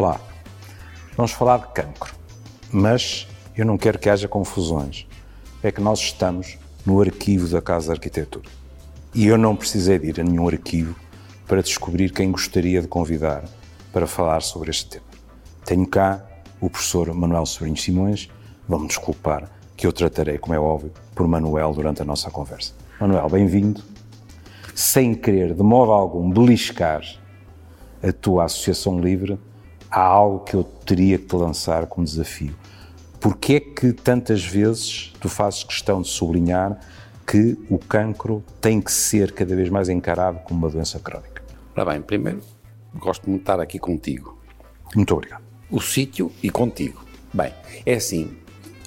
Olá, vamos falar de cancro, mas eu não quero que haja confusões. É que nós estamos no arquivo da Casa de Arquitetura. E eu não precisei de ir a nenhum arquivo para descobrir quem gostaria de convidar para falar sobre este tema. Tenho cá o professor Manuel Sobrinho Simões, vão-me desculpar que eu tratarei, como é óbvio, por Manuel durante a nossa conversa. Manuel, bem-vindo. Sem querer, de modo algum, beliscar a tua associação livre, há algo que eu teria que te lançar como desafio. Porquê é que tantas vezes tu fazes questão de sublinhar que o cancro tem que ser cada vez mais encarado como uma doença crónica? Ora bem, primeiro, gosto muito de estar aqui contigo. Muito obrigado. O sítio e contigo. Bem, é assim,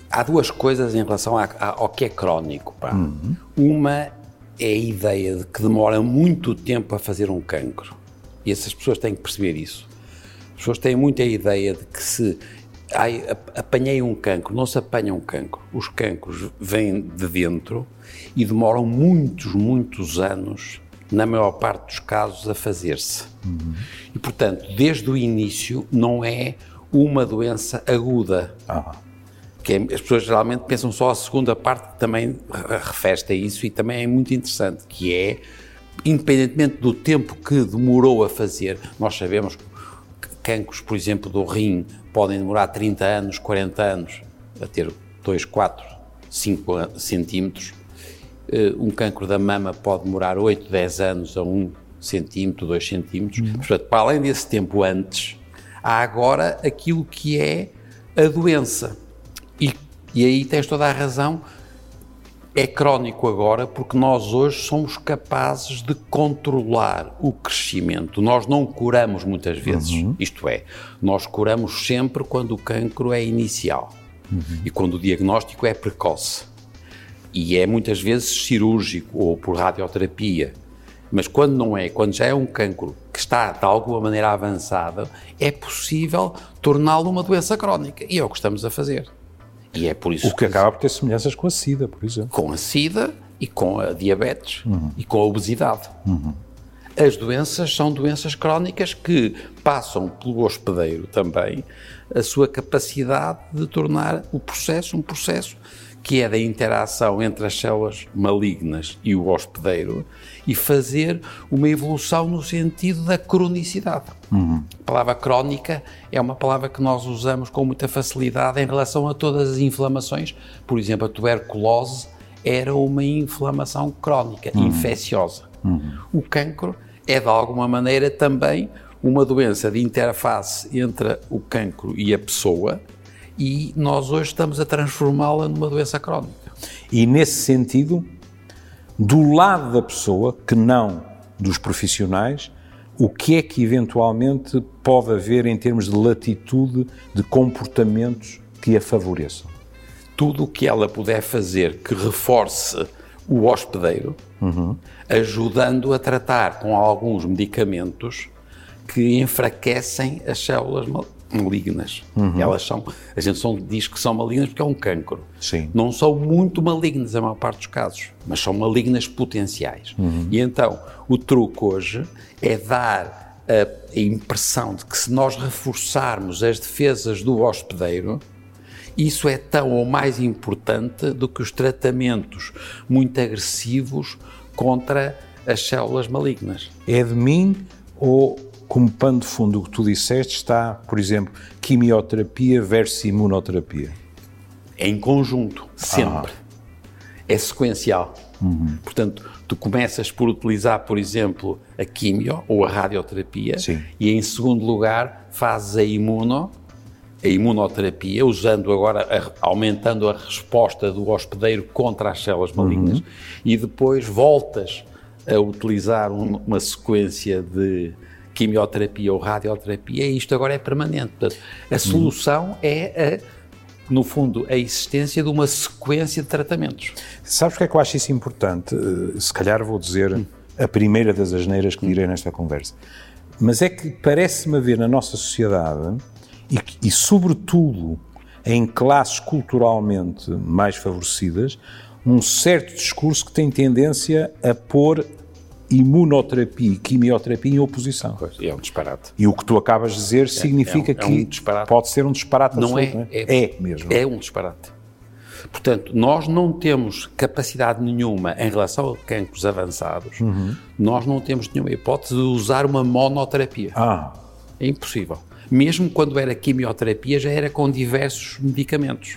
há duas coisas em relação a, a, ao que é crónico. Uhum. Uma é a ideia de que demora muito tempo a fazer um cancro. E essas pessoas têm que perceber isso. As pessoas têm muita ideia de que se ai, apanhei um cancro, não se apanha um cancro. Os cancros vêm de dentro e demoram muitos, muitos anos, na maior parte dos casos, a fazer-se. Uhum. E, portanto, desde o início, não é uma doença aguda. Ah. Que é, as pessoas geralmente pensam só a segunda parte, que também refere a isso e também é muito interessante, que é, independentemente do tempo que demorou a fazer, nós sabemos que cancros, por exemplo, do rim, podem demorar 30 anos, 40 anos a ter 2, 4, 5 centímetros. Eh, um cancro da mama pode demorar 8, 10 anos a 1 centímetro, 2 centímetros. Uhum. Portanto, para além desse tempo antes, há agora aquilo que é a doença. E, e aí tens toda a razão, é crónico agora porque nós hoje somos capazes de controlar o crescimento. Nós não curamos muitas vezes, uhum. isto é, nós curamos sempre quando o cancro é inicial uhum. e quando o diagnóstico é precoce. E é muitas vezes cirúrgico ou por radioterapia. Mas quando não é, quando já é um cancro que está de alguma maneira avançado, é possível torná-lo uma doença crónica. E é o que estamos a fazer. E é por isso o que, que acaba por ter semelhanças com a SIDA, por exemplo. Com a SIDA e com a diabetes uhum. e com a obesidade. Uhum. As doenças são doenças crónicas que passam pelo hospedeiro também a sua capacidade de tornar o processo um processo que é da interação entre as células malignas e o hospedeiro, e fazer uma evolução no sentido da cronicidade. Uhum. A palavra crónica é uma palavra que nós usamos com muita facilidade em relação a todas as inflamações. Por exemplo, a tuberculose era uma inflamação crónica, uhum. infecciosa. Uhum. O cancro é, de alguma maneira, também uma doença de interface entre o cancro e a pessoa, e nós hoje estamos a transformá-la numa doença crónica. E nesse sentido, do lado da pessoa, que não dos profissionais, o que é que eventualmente pode haver em termos de latitude de comportamentos que a favoreçam? Tudo o que ela puder fazer que reforce o hospedeiro, uhum. ajudando a tratar com alguns medicamentos que enfraquecem as células malignas. Uhum. Elas são, a gente só diz que são malignas porque é um cancro. Sim. Não são muito malignas a maior parte dos casos, mas são malignas potenciais. Uhum. E então, o truque hoje é dar a, a impressão de que se nós reforçarmos as defesas do hospedeiro, isso é tão ou mais importante do que os tratamentos muito agressivos contra as células malignas. É de mim ou como pano de fundo o que tu disseste está, por exemplo, quimioterapia versus imunoterapia? Em conjunto, sempre. Ah. É sequencial. Uhum. Portanto, tu começas por utilizar, por exemplo, a quimio ou a radioterapia Sim. e, em segundo lugar, fazes a imuno, a imunoterapia, usando agora, a, aumentando a resposta do hospedeiro contra as células malignas uhum. e depois voltas a utilizar um, uma sequência de quimioterapia ou radioterapia, e isto agora é permanente. Portanto, a solução é, a, no fundo, a existência de uma sequência de tratamentos. Sabes que é que eu acho isso importante? Eh, se calhar vou dizer hum. a primeira das asneiras que direi nesta conversa. Mas é que parece-me haver na nossa sociedade, e, e sobretudo em classes culturalmente mais favorecidas, um certo discurso que tem tendência a pôr imunoterapia e quimioterapia em oposição. Pois, é um disparate. E o que tu acabas de dizer significa é um- é um que pode ser um disparate Não é, absoluto, é, é mesmo. É um disparate. Portanto, nós não temos capacidade nenhuma em relação a cancros avançados, Uhum. nós não temos nenhuma hipótese de usar uma monoterapia. Ah, É impossível. Mesmo quando era quimioterapia, já era com diversos medicamentos.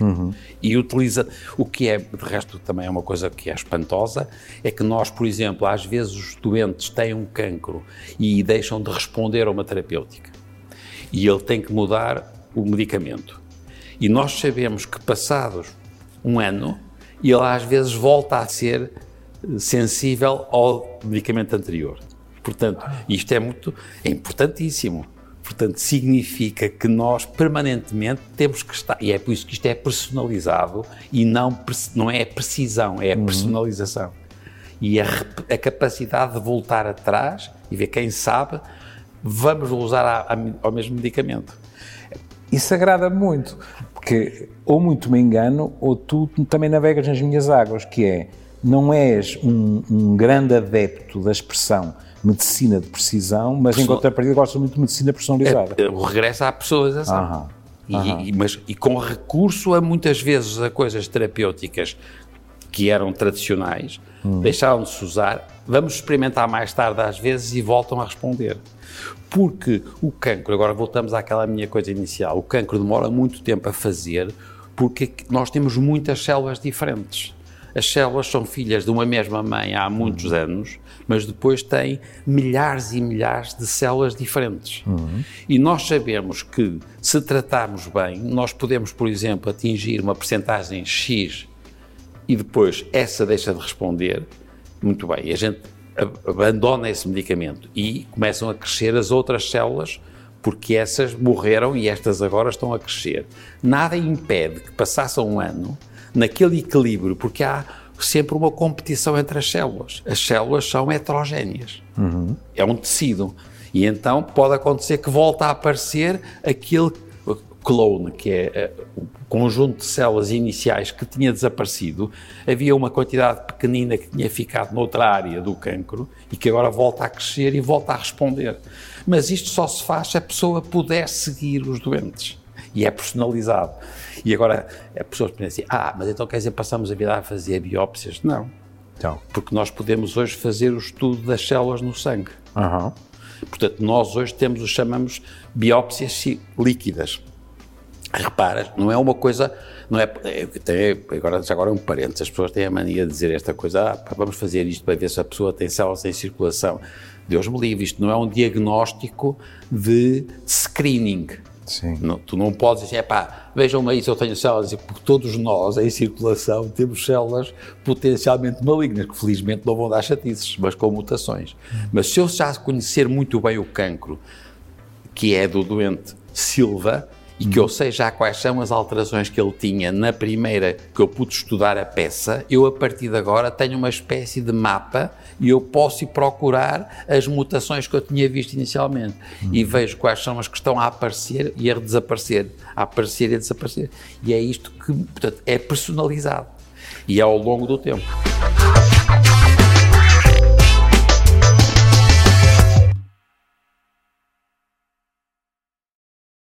E utiliza. O que é, de resto, também é uma coisa que é espantosa, é que nós, por exemplo, às vezes os doentes têm um cancro e deixam de responder a uma terapêutica. E ele tem que mudar o medicamento. E nós sabemos que, passados um ano, ele às vezes volta a ser eh, sensível ao medicamento anterior. Portanto, isto é muito, é importantíssimo. Portanto, significa que nós permanentemente temos que estar, e é por isso que isto é personalizado e não, não é precisão, é a personalização. E a, a capacidade de voltar atrás e ver quem sabe, vamos usar a- a- ao mesmo medicamento. isso agrada muito, porque ou muito me engano, ou tu também navegas nas minhas águas, que é, não és um, um grande adepto da expressão medicina de precisão, mas em Person- contrapartida gostas muito de medicina personalizada. É, o regresso à personalização. E, e- mas, e com recurso a muitas vezes a coisas terapêuticas que eram tradicionais, deixaram de se usar, vamos experimentar mais tarde às vezes e voltam a responder. Porque o cancro, agora voltamos àquela minha coisa inicial, o cancro demora muito tempo a fazer porque nós temos muitas células diferentes. As células são filhas de uma mesma mãe há muitos anos, mas depois têm milhares e milhares de células diferentes. E nós sabemos que, se tratarmos bem, nós podemos, por exemplo, atingir uma percentagem X e depois essa deixa de responder, muito bem, a gente ab- abandona esse medicamento e começam a crescer as outras células porque essas morreram e estas agora estão a crescer. Nada impede que passasse um ano naquele equilíbrio, porque há sempre uma competição entre as células. As células são heterogéneas. É um tecido. E então pode acontecer que volte a aparecer aquele clone, que é eh, o conjunto de células iniciais que tinha desaparecido, havia uma quantidade pequenina que tinha ficado noutra área do cancro e que agora volta a crescer e volta a responder. Mas isto só se faz se a pessoa puder seguir os doentes. E é personalizado. E agora, as pessoas pensam assim, ah, mas então quer dizer, passamos a vida a fazer biópsias? Não. Então, Porque nós podemos hoje fazer o estudo das células no sangue. aham. Portanto, nós hoje temos o chamamos biópsias si- líquidas. Repara, não é uma coisa, não é, é- tem- agora, já agora é um parênteses, as pessoas têm a mania de dizer esta coisa, ah, vamos fazer isto para ver se a pessoa tem células em circulação. Deus me livre, isto não é um diagnóstico de screening. Sim. Não, tu não podes dizer, pá, vejam aí se eu tenho células, porque todos nós em circulação temos células potencialmente malignas, que felizmente não vão dar chatices, mas com mutações. Mas se eu já conhecer muito bem o cancro, que é do doente Silva, e que eu sei já quais são as alterações que ele tinha na primeira que eu pude estudar a peça, eu a partir de agora tenho uma espécie de mapa e eu posso ir procurar as mutações que eu tinha visto inicialmente e vejo quais são as que estão a aparecer e a desaparecer, a aparecer e a desaparecer. E é isto que, portanto, é personalizado e é ao longo do tempo.